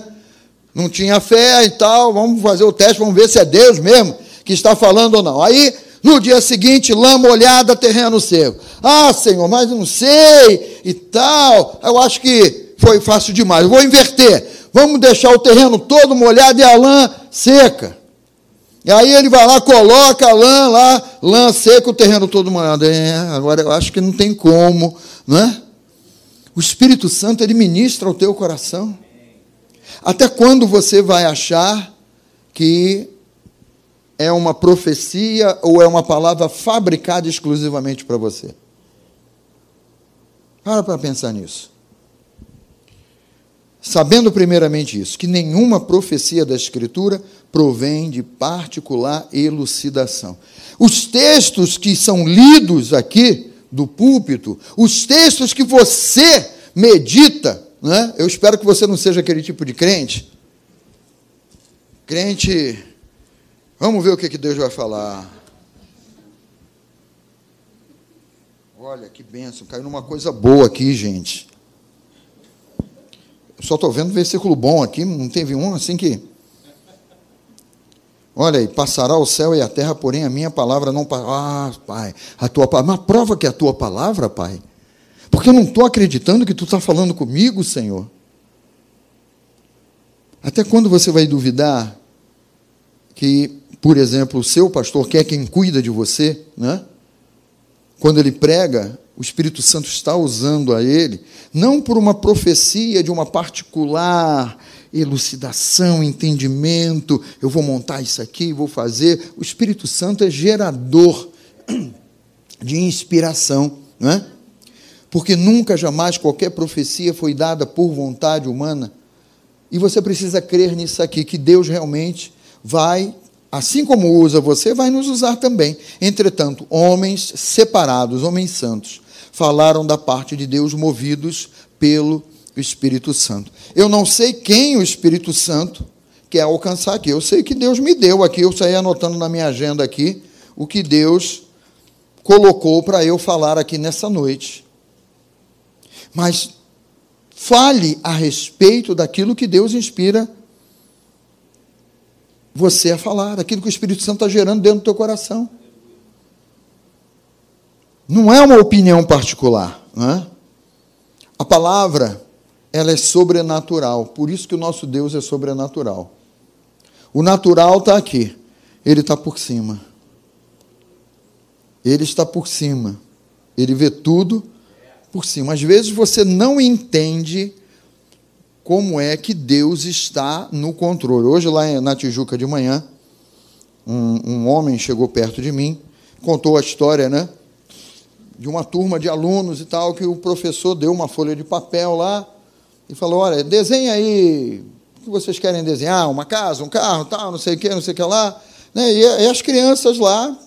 Não tinha fé e tal, vamos fazer o teste, vamos ver se é Deus mesmo que está falando ou não. Aí, no dia seguinte, lã molhada, terreno seco. Ah, Senhor, mas não sei e tal. Eu acho que foi fácil demais. Eu vou inverter. Vamos deixar o terreno todo molhado e a lã seca. E aí ele vai lá, coloca a lã lá, lã seca, o terreno todo molhado. É, agora eu acho que não tem como, não é? O Espírito Santo ele ministra ao teu coração. Até quando você vai achar que é uma profecia ou é uma palavra fabricada exclusivamente para você? Para para pensar nisso. Sabendo primeiramente isso, que nenhuma profecia da Escritura provém de particular elucidação. Os textos que são lidos aqui do púlpito, os textos que você medita, né? eu espero que você não seja aquele tipo de crente. Crente, vamos ver o que, que Deus vai falar. Olha que benção, caiu numa coisa boa aqui, gente. Só estou vendo versículo bom aqui, não teve um assim que. Olha aí, passará o céu e a terra, porém a minha palavra não. Ah, pai, a tua palavra. Mas prova que é a tua palavra, pai. Porque eu não estou acreditando que tu está falando comigo, Senhor. Até quando você vai duvidar que, por exemplo, o seu pastor, que é quem cuida de você, né? quando ele prega, o Espírito Santo está usando a ele, não por uma profecia de uma particular elucidação, entendimento, eu vou montar isso aqui, vou fazer. O Espírito Santo é gerador [CLEARS THROAT] de inspiração, não é? Porque nunca, jamais qualquer profecia foi dada por vontade humana. E você precisa crer nisso aqui, que Deus realmente vai, assim como usa você, vai nos usar também. Entretanto, homens separados, homens santos, falaram da parte de Deus movidos pelo o Espírito Santo. Eu não sei quem o Espírito Santo quer alcançar aqui. Eu sei que Deus me deu aqui, eu saí anotando na minha agenda aqui o que Deus colocou para eu falar aqui nessa noite. Mas fale a respeito daquilo que Deus inspira você a falar, daquilo que o Espírito Santo está gerando dentro do teu coração. Não é uma opinião particular, não é? A palavra ela é sobrenatural. Por isso que o nosso Deus é sobrenatural. O natural está aqui, ele está por cima. Ele está por cima. Ele vê tudo por cima. Às vezes você não entende como é que Deus está no controle. Hoje, lá na Tijuca de manhã, um, um homem chegou perto de mim, contou a história, né? De uma turma de alunos e tal, que o professor deu uma folha de papel lá e falou: Olha, desenha aí que vocês querem desenhar? Uma casa, um carro, tal, não sei o que, não sei o que lá. Né? E, e as crianças lá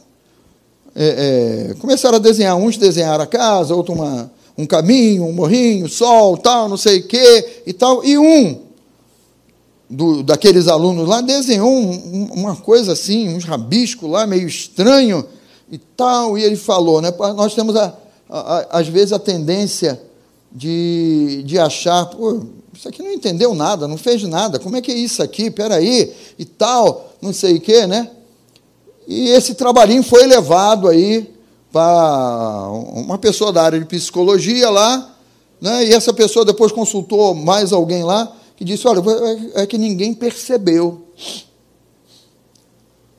é, é, começaram a desenhar. Uns desenharam a casa, outro uma, um caminho, um morrinho, sol, tal, não sei o que e tal. E um do, daqueles alunos lá desenhou um, uma coisa assim, uns rabiscos lá meio estranho e tal. E ele falou, né? Nós temos a, às vezes a tendência de, de achar, pô, isso aqui não entendeu nada, não fez nada, como é que é isso aqui? Peraí, e tal, não sei o quê, né? E esse trabalhinho foi levado aí para uma pessoa da área de psicologia lá, né? e essa pessoa depois consultou mais alguém lá, que disse: Olha, é que ninguém percebeu.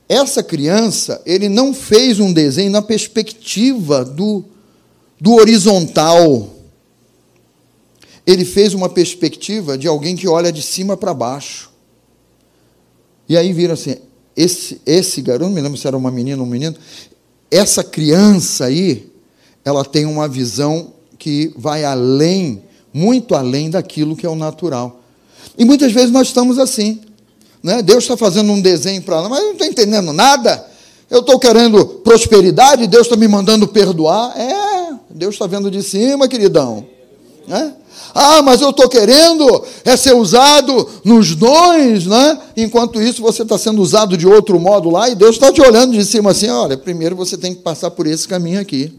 Essa criança, ele não fez um desenho na perspectiva do, do horizontal. Ele fez uma perspectiva de alguém que olha de cima para baixo. E aí viram assim: esse, esse garoto, não me lembro se era uma menina ou um menino, essa criança aí, ela tem uma visão que vai além, muito além daquilo que é o natural. E muitas vezes nós estamos assim. Né? Deus está fazendo um desenho para nós, mas eu não estou entendendo nada. Eu estou querendo prosperidade, Deus está me mandando perdoar. É, Deus está vendo de cima, queridão. Né? Ah, mas eu estou querendo é ser usado nos dons, né? Enquanto isso você está sendo usado de outro modo lá, e Deus está te olhando de cima assim: olha, primeiro você tem que passar por esse caminho aqui.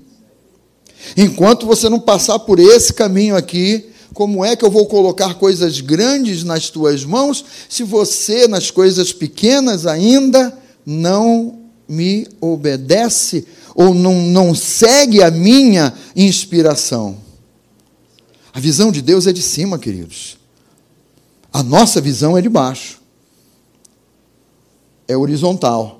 Enquanto você não passar por esse caminho aqui, como é que eu vou colocar coisas grandes nas tuas mãos se você, nas coisas pequenas ainda, não me obedece ou não, não segue a minha inspiração? A visão de Deus é de cima, queridos. A nossa visão é de baixo. É horizontal.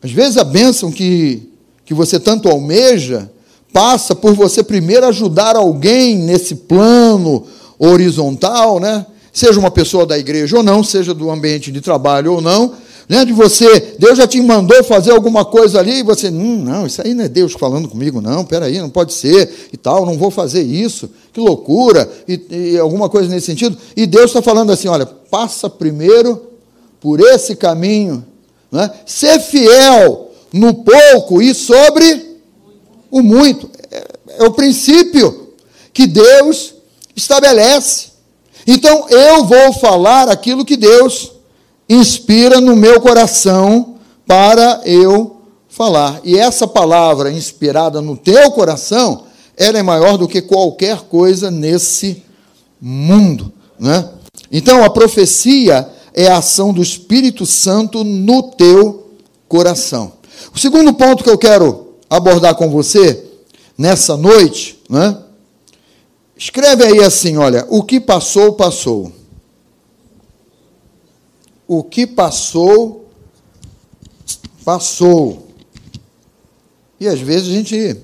Às vezes a bênção que, que você tanto almeja passa por você primeiro ajudar alguém nesse plano horizontal, né? Seja uma pessoa da igreja ou não, seja do ambiente de trabalho ou não, né? De você, Deus já te mandou fazer alguma coisa ali e você, hum, não, isso aí não é Deus falando comigo, não, peraí, não pode ser e tal, não vou fazer isso, que loucura, e, e alguma coisa nesse sentido. E Deus está falando assim: olha, passa primeiro por esse caminho, né? ser fiel no pouco e sobre o muito. É, é o princípio que Deus estabelece. Então eu vou falar aquilo que Deus inspira no meu coração para eu falar. E essa palavra inspirada no teu coração, ela é maior do que qualquer coisa nesse mundo, né? Então a profecia é a ação do Espírito Santo no teu coração. O segundo ponto que eu quero abordar com você nessa noite, né? Escreve aí assim, olha, o que passou, passou. O que passou, passou. E às vezes a gente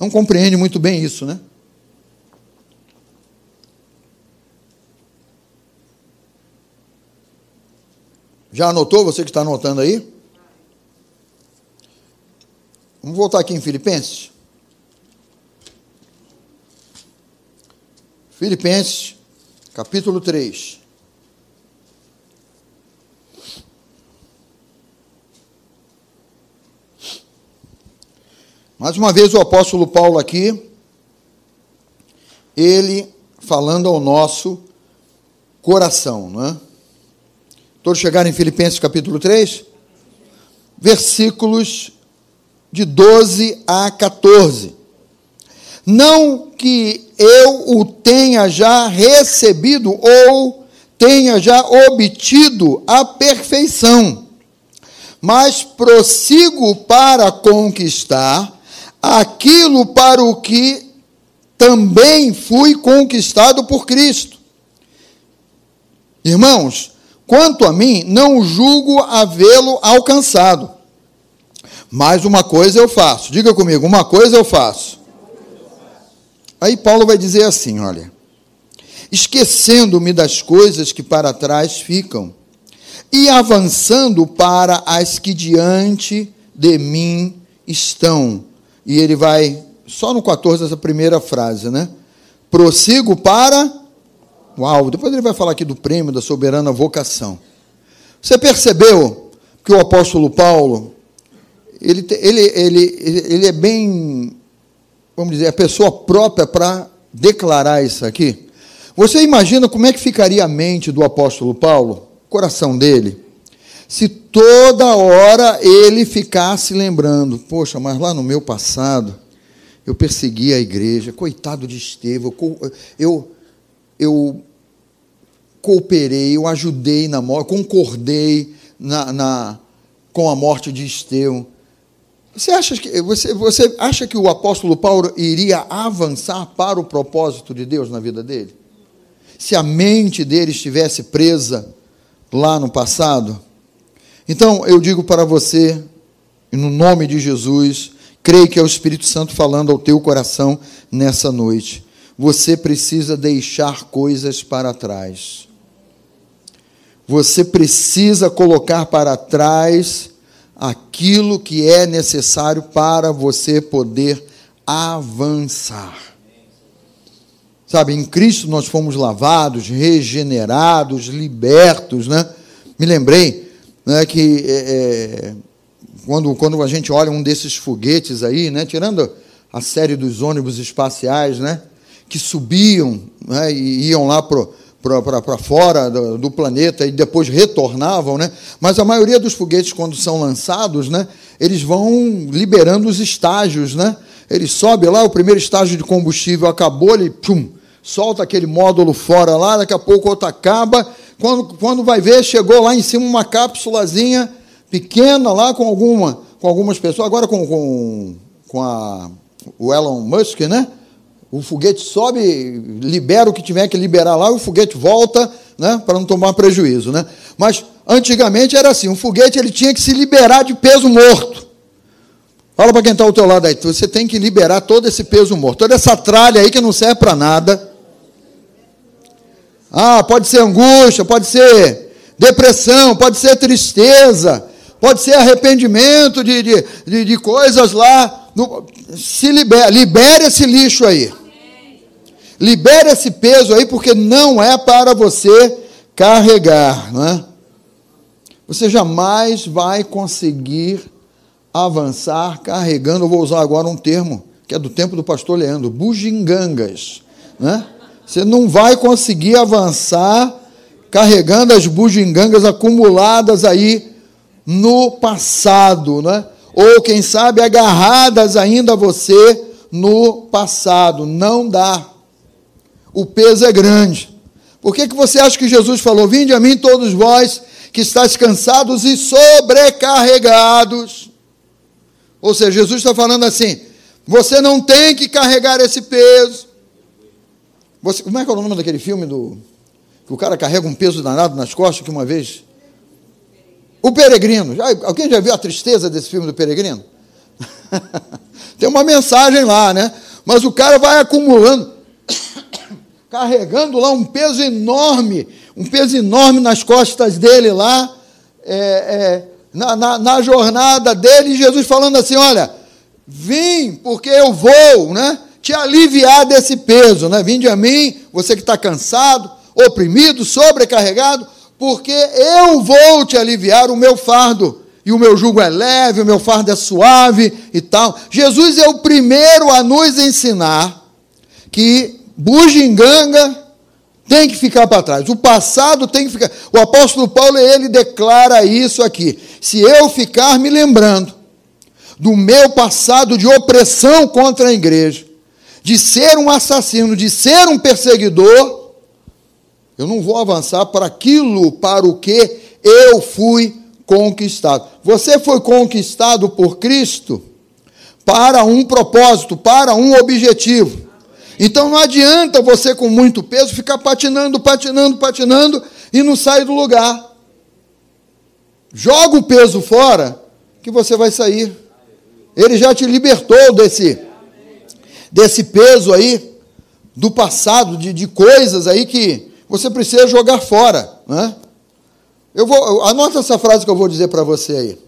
não compreende muito bem isso, né? Já anotou, você que está anotando aí? Vamos voltar aqui em Filipenses. Filipenses, capítulo 3. Mais uma vez o apóstolo Paulo aqui, ele falando ao nosso coração, não é? Todos chegaram em Filipenses capítulo 3? Versículos de 12 a 14. Não que eu o tenha já recebido ou tenha já obtido a perfeição, mas prossigo para conquistar aquilo para o que também fui conquistado por Cristo. Irmãos, quanto a mim, não julgo havê-lo alcançado mas uma coisa eu faço. Diga comigo, uma coisa eu faço. Aí Paulo vai dizer assim: olha, esquecendo-me das coisas que para trás ficam e avançando para as que diante de mim estão. E ele vai, só no 14, essa primeira frase, né? Prossigo para Uau, depois ele vai falar aqui do prêmio da soberana vocação. Você percebeu que o apóstolo Paulo, ele, ele, ele, ele é bem, vamos dizer, a pessoa própria para declarar isso aqui? Você imagina como é que ficaria a mente do apóstolo Paulo, o coração dele, se toda hora ele ficasse lembrando, poxa, mas lá no meu passado, eu persegui a igreja, coitado de Estevão, eu, eu cooperei, eu ajudei na morte, concordei na, na, com a morte de Estevão. Você acha, que, você, você acha que o apóstolo Paulo iria avançar para o propósito de Deus na vida dele? Se a mente dele estivesse presa lá no passado? Então, eu digo para você, no nome de Jesus, creio que é o Espírito Santo falando ao teu coração nessa noite. Você precisa deixar coisas para trás. Você precisa colocar para trás aquilo que é necessário para você poder avançar. Sabe, em Cristo nós fomos lavados, regenerados, libertos, né? Me lembrei né, que é, é, quando, quando a gente olha um desses foguetes aí, né, tirando a série dos ônibus espaciais, né, que subiam né, e iam lá para fora do, do, planeta e depois retornavam, né? Mas a maioria dos foguetes, quando são lançados, né, eles vão liberando os estágios, né? Ele sobe lá, o primeiro estágio de combustível acabou, ele pum, solta aquele módulo fora lá, daqui a pouco outro acaba quando, quando vai ver, chegou lá em cima uma cápsulazinha pequena lá com, alguma, com algumas pessoas, agora com, com, com a, o Elon Musk, né? O foguete sobe, libera o que tiver que liberar lá, o foguete volta, né? Para não tomar prejuízo, né? Mas antigamente era assim, um foguete ele tinha que se liberar de peso morto. Fala para quem está ao teu lado aí, você tem que liberar todo esse peso morto, toda essa tralha aí que não serve para nada ah, pode ser angústia, pode ser depressão, pode ser tristeza, pode ser arrependimento de, de, de, de coisas lá. No, se libera, libere esse lixo aí. Libere esse peso aí, porque não é para você carregar. Né? Você jamais vai conseguir avançar carregando. Vou usar agora um termo que é do tempo do pastor Leandro: bugigangas. Né? Você não vai conseguir avançar carregando as bugigangas acumuladas aí no passado, né? Ou quem sabe agarradas ainda a você no passado. Não dá. O peso é grande. Por que, que você acha que Jesus falou: Vinde a mim, todos vós que estáis cansados e sobrecarregados? Ou seja, Jesus está falando assim: você não tem que carregar esse peso, você, como é que é o nome daquele filme do que o cara carrega um peso danado nas costas que uma vez o Peregrino. Já, alguém já viu a tristeza desse filme do Peregrino? [LAUGHS] Tem uma mensagem lá, né? Mas o cara vai acumulando, [COUGHS] carregando lá um peso enorme, um peso enorme nas costas dele lá, é, é, na, na, na jornada dele, e Jesus falando assim: olha, vim porque eu vou, né? Te aliviar desse peso, né? Vinde a mim, você que está cansado, oprimido, sobrecarregado, porque eu vou te aliviar o meu fardo. E o meu jugo é leve, o meu fardo é suave e tal. Jesus é o primeiro a nos ensinar que bugiganga tem que ficar para trás. O passado tem que ficar. O apóstolo Paulo, ele declara isso aqui. Se eu ficar me lembrando do meu passado de opressão contra a igreja, de ser um assassino, de ser um perseguidor, eu não vou avançar para aquilo para o que eu fui conquistado. Você foi conquistado por Cristo para um propósito, para um objetivo. Então não adianta você com muito peso ficar patinando, patinando, patinando e não sair do lugar. Joga o peso fora que você vai sair. Ele já te libertou desse desse peso aí do passado, de, de coisas aí que você precisa jogar fora. Né? Eu vou, anota essa frase que eu vou dizer para você aí.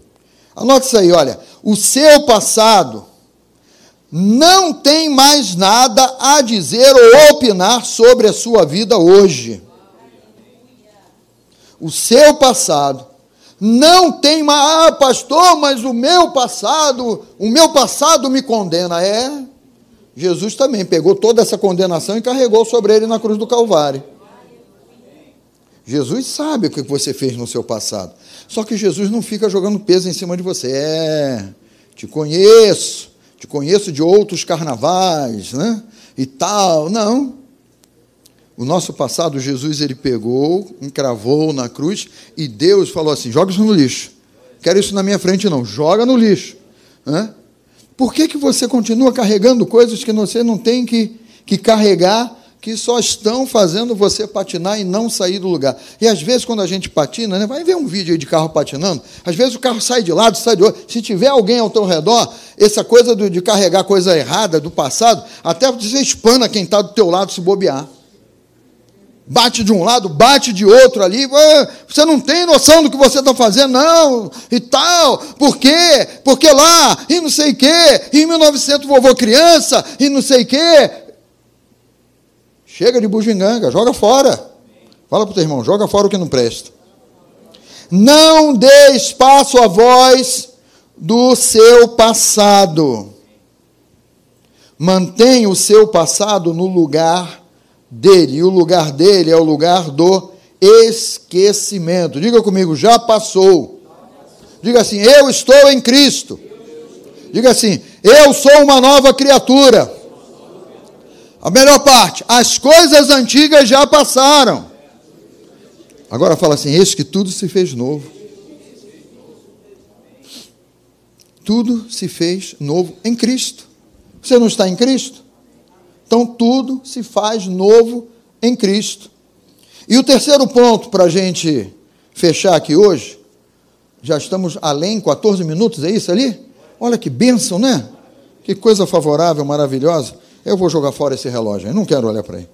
Anota isso aí, olha. O seu passado não tem mais nada a dizer ou opinar sobre a sua vida hoje. O seu passado não tem mais, ah, pastor, mas o meu passado, o meu passado me condena. É, Jesus também pegou toda essa condenação e carregou sobre ele na cruz do Calvário. Jesus sabe o que você fez no seu passado. Só que Jesus não fica jogando peso em cima de você. É, te conheço, te conheço de outros carnavais, né? E tal. Não. O nosso passado, Jesus, ele pegou, encravou na cruz e Deus falou assim: joga isso no lixo. Quero isso na minha frente, não. Joga no lixo. Né? Por que, que você continua carregando coisas que você não tem que, que carregar que só estão fazendo você patinar e não sair do lugar. E às vezes, quando a gente patina, né, vai ver um vídeo de carro patinando, às vezes o carro sai de lado, sai de outro. Se tiver alguém ao teu redor, essa coisa de, de carregar coisa errada do passado, até você espana quem está do teu lado se bobear. Bate de um lado, bate de outro ali. Você não tem noção do que você está fazendo, não, e tal. Por quê? Porque lá, e não sei o quê, em 1900 vovô criança, e não sei o quê. Chega de bugiganga, joga fora. Fala para o teu irmão, joga fora o que não presta. Não dê espaço à voz do seu passado. Mantenha o seu passado no lugar dele. E o lugar dele é o lugar do esquecimento. Diga comigo, já passou. Diga assim, eu estou em Cristo. Diga assim, eu sou uma nova criatura. A melhor parte, as coisas antigas já passaram. Agora fala assim: eis que tudo se fez novo. Tudo se fez novo em Cristo. Você não está em Cristo? Então tudo se faz novo em Cristo. E o terceiro ponto para a gente fechar aqui hoje, já estamos além, 14 minutos, é isso ali? Olha que bênção, né? Que coisa favorável, maravilhosa. Eu vou jogar fora esse relógio, eu não quero olhar para ele.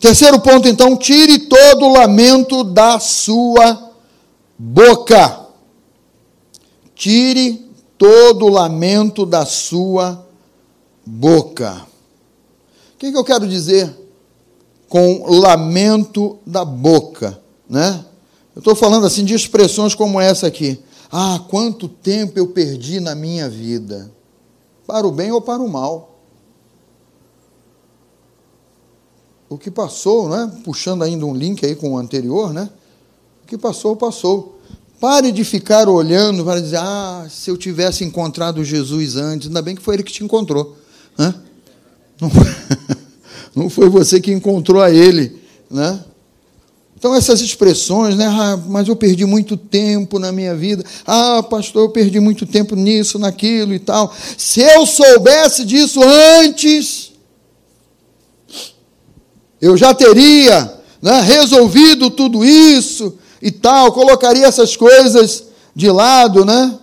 Terceiro ponto, então, tire todo o lamento da sua boca. Tire todo o lamento da sua boca. O que, que eu quero dizer com lamento da boca? Né? Eu estou falando assim de expressões como essa aqui. Ah, quanto tempo eu perdi na minha vida para o bem ou para o mal. O que passou, né? puxando ainda um link aí com o anterior, né? o que passou, passou. Pare de ficar olhando para dizer, ah, se eu tivesse encontrado Jesus antes, ainda bem que foi ele que te encontrou. Né? Não, [LAUGHS] não foi você que encontrou a ele. Né? Então, essas expressões, né? Ah, mas eu perdi muito tempo na minha vida. Ah, pastor, eu perdi muito tempo nisso, naquilo e tal. Se eu soubesse disso antes, eu já teria né, resolvido tudo isso e tal, colocaria essas coisas de lado, né?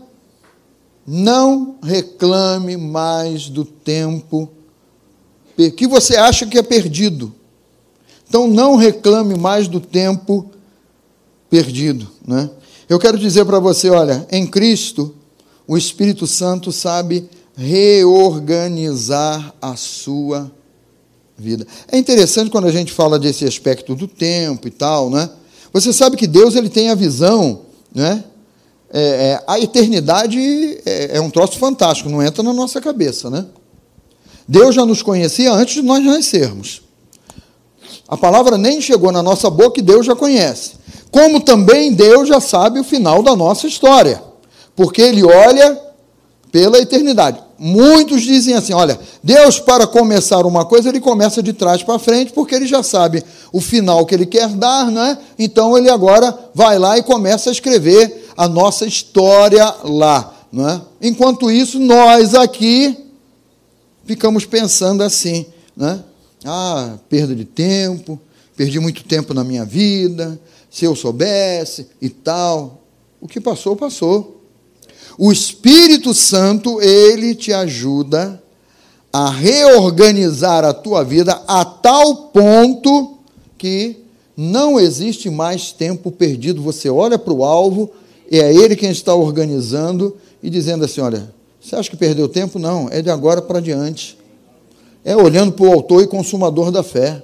Não reclame mais do tempo que você acha que é perdido. Então não reclame mais do tempo perdido, né? Eu quero dizer para você, olha, em Cristo o Espírito Santo sabe reorganizar a sua vida. É interessante quando a gente fala desse aspecto do tempo e tal, né? Você sabe que Deus ele tem a visão, né? É, é, a eternidade é, é um troço fantástico, não entra na nossa cabeça, né? Deus já nos conhecia antes de nós nascermos. A palavra nem chegou na nossa boca e Deus já conhece. Como também Deus já sabe o final da nossa história, porque Ele olha pela eternidade. Muitos dizem assim: olha, Deus, para começar uma coisa, ele começa de trás para frente, porque ele já sabe o final que ele quer dar, não é? Então ele agora vai lá e começa a escrever a nossa história lá, não é? Enquanto isso, nós aqui ficamos pensando assim, né? Ah, perda de tempo, perdi muito tempo na minha vida, se eu soubesse e tal. O que passou, passou. O Espírito Santo, ele te ajuda a reorganizar a tua vida a tal ponto que não existe mais tempo perdido. Você olha para o alvo, é ele quem está organizando e dizendo assim: olha, Você acha que perdeu tempo? Não, é de agora para diante. É olhando para o autor e consumador da fé.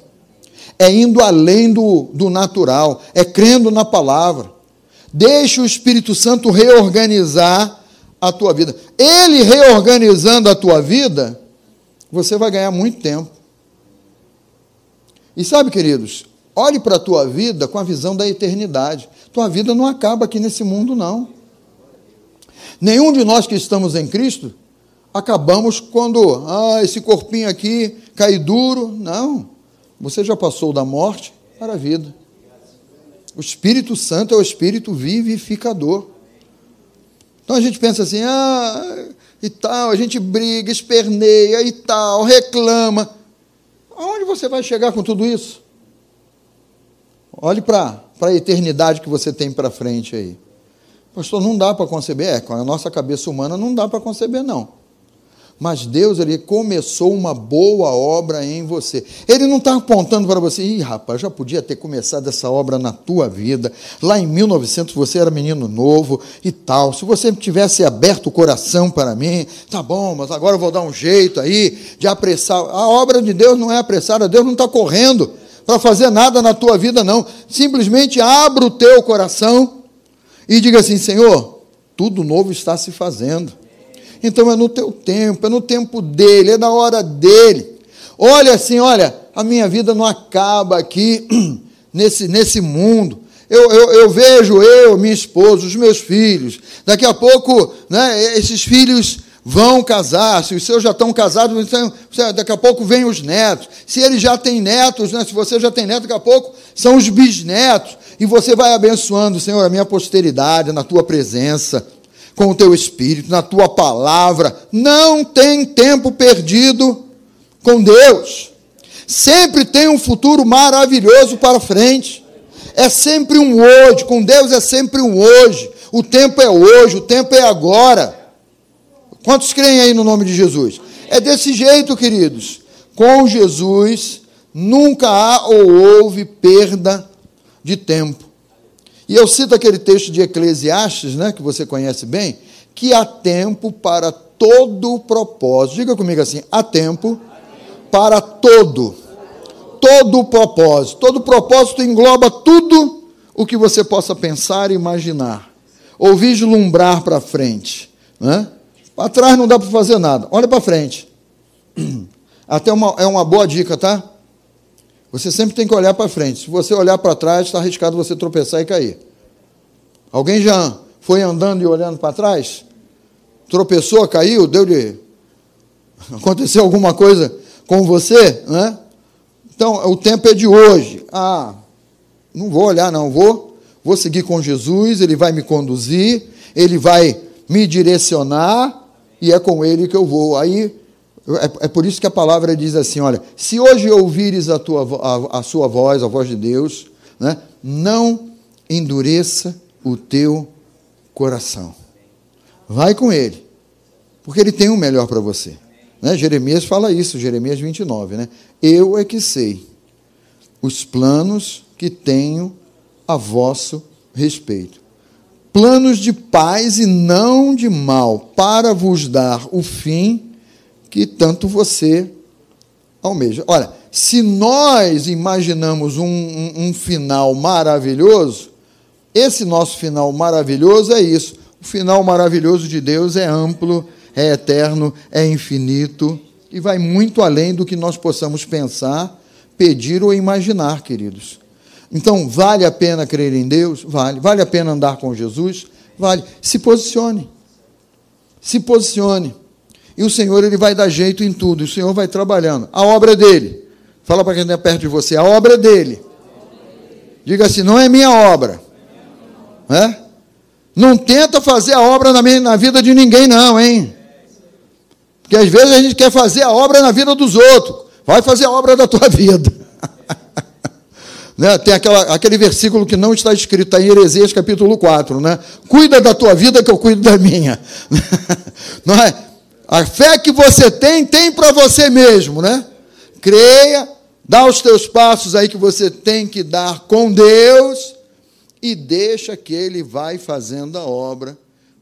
É indo além do, do natural. É crendo na palavra. Deixe o Espírito Santo reorganizar a tua vida. Ele reorganizando a tua vida, você vai ganhar muito tempo. E sabe, queridos, olhe para a tua vida com a visão da eternidade. Tua vida não acaba aqui nesse mundo, não. Nenhum de nós que estamos em Cristo acabamos quando, ah, esse corpinho aqui cai duro. Não. Você já passou da morte para a vida. O Espírito Santo é o Espírito vivificador. Então a gente pensa assim, ah, e tal, a gente briga, esperneia e tal, reclama. Aonde você vai chegar com tudo isso? Olhe para a eternidade que você tem para frente aí. Pastor, não dá para conceber. É, com a nossa cabeça humana não dá para conceber, não. Mas Deus, ele começou uma boa obra em você. Ele não está apontando para você, ih, rapaz, já podia ter começado essa obra na tua vida. Lá em 1900 você era menino novo e tal. Se você tivesse aberto o coração para mim, tá bom, mas agora eu vou dar um jeito aí de apressar. A obra de Deus não é apressada, Deus não está correndo para fazer nada na tua vida, não. Simplesmente abra o teu coração e diga assim: Senhor, tudo novo está se fazendo então é no teu tempo, é no tempo dele, é na hora dele. Olha assim, olha, a minha vida não acaba aqui [CLEARS THROAT] nesse, nesse mundo. Eu, eu, eu, vejo eu, minha esposa, os meus filhos. Daqui a pouco, né, esses filhos vão casar. Se os seus já estão casados, então, daqui a pouco vêm os netos. Se eles já têm netos, né, se você já tem netos, daqui a pouco são os bisnetos. E você vai abençoando, Senhor, a minha posteridade na tua presença com o teu espírito, na tua palavra. Não tem tempo perdido com Deus. Sempre tem um futuro maravilhoso para frente. É sempre um hoje, com Deus é sempre um hoje. O tempo é hoje, o tempo é agora. Quantos creem aí no nome de Jesus? É desse jeito, queridos. Com Jesus nunca há ou houve perda de tempo. E eu cito aquele texto de Eclesiastes, né, que você conhece bem, que há tempo para todo propósito. Diga comigo assim: há tempo para todo. Todo propósito. Todo propósito engloba tudo o que você possa pensar e imaginar, ou vislumbrar para frente. Né? Para trás não dá para fazer nada. Olha para frente. [CLEARS THROAT] Até uma, é uma boa dica, tá? Você sempre tem que olhar para frente. Se você olhar para trás, está arriscado você tropeçar e cair. Alguém já foi andando e olhando para trás? Tropeçou, caiu, deu de. [LAUGHS] Aconteceu alguma coisa com você? Né? Então, o tempo é de hoje. Ah, não vou olhar, não, vou, vou seguir com Jesus, ele vai me conduzir, ele vai me direcionar, e é com ele que eu vou. Aí é, é, por isso que a palavra diz assim: olha, se hoje ouvires a, tua, a, a sua voz, a voz de Deus, né, não endureça o teu coração. Vai com ele, porque ele tem o melhor para você. Né? Jeremias fala isso, Jeremias 29, né? Eu é que sei os planos que tenho a vosso respeito. Planos de paz e não de mal, para vos dar o fim que tanto você almeja. Olha, se nós imaginamos um, um, um final maravilhoso, esse nosso final maravilhoso é isso. O final maravilhoso de Deus é amplo, é eterno, é infinito e vai muito além do que nós possamos pensar, pedir ou imaginar, queridos. Então, vale a pena crer em Deus? Vale. Vale a pena andar com Jesus? Vale. Se posicione. Se posicione. E o Senhor ele vai dar jeito em tudo, o Senhor vai trabalhando. A obra é dele. Fala para quem está perto de você, a obra é dele. Diga assim, não é minha obra. É? Não tenta fazer a obra na, minha, na vida de ninguém, não, hein? Porque às vezes a gente quer fazer a obra na vida dos outros. Vai fazer a obra da tua [LAUGHS] vida. Né? Tem aquela, aquele versículo que não está escrito está em Heresias capítulo 4, né? Cuida da tua vida que eu cuido da minha. [LAUGHS] não é? A fé que você tem, tem para você mesmo, né? Creia, dá os teus passos aí que você tem que dar com Deus e deixa que Ele vai fazendo a obra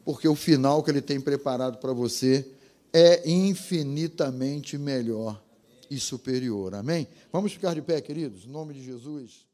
porque o final que ele tem preparado para você é infinitamente melhor e superior. Amém? Vamos ficar de pé, queridos, em nome de Jesus.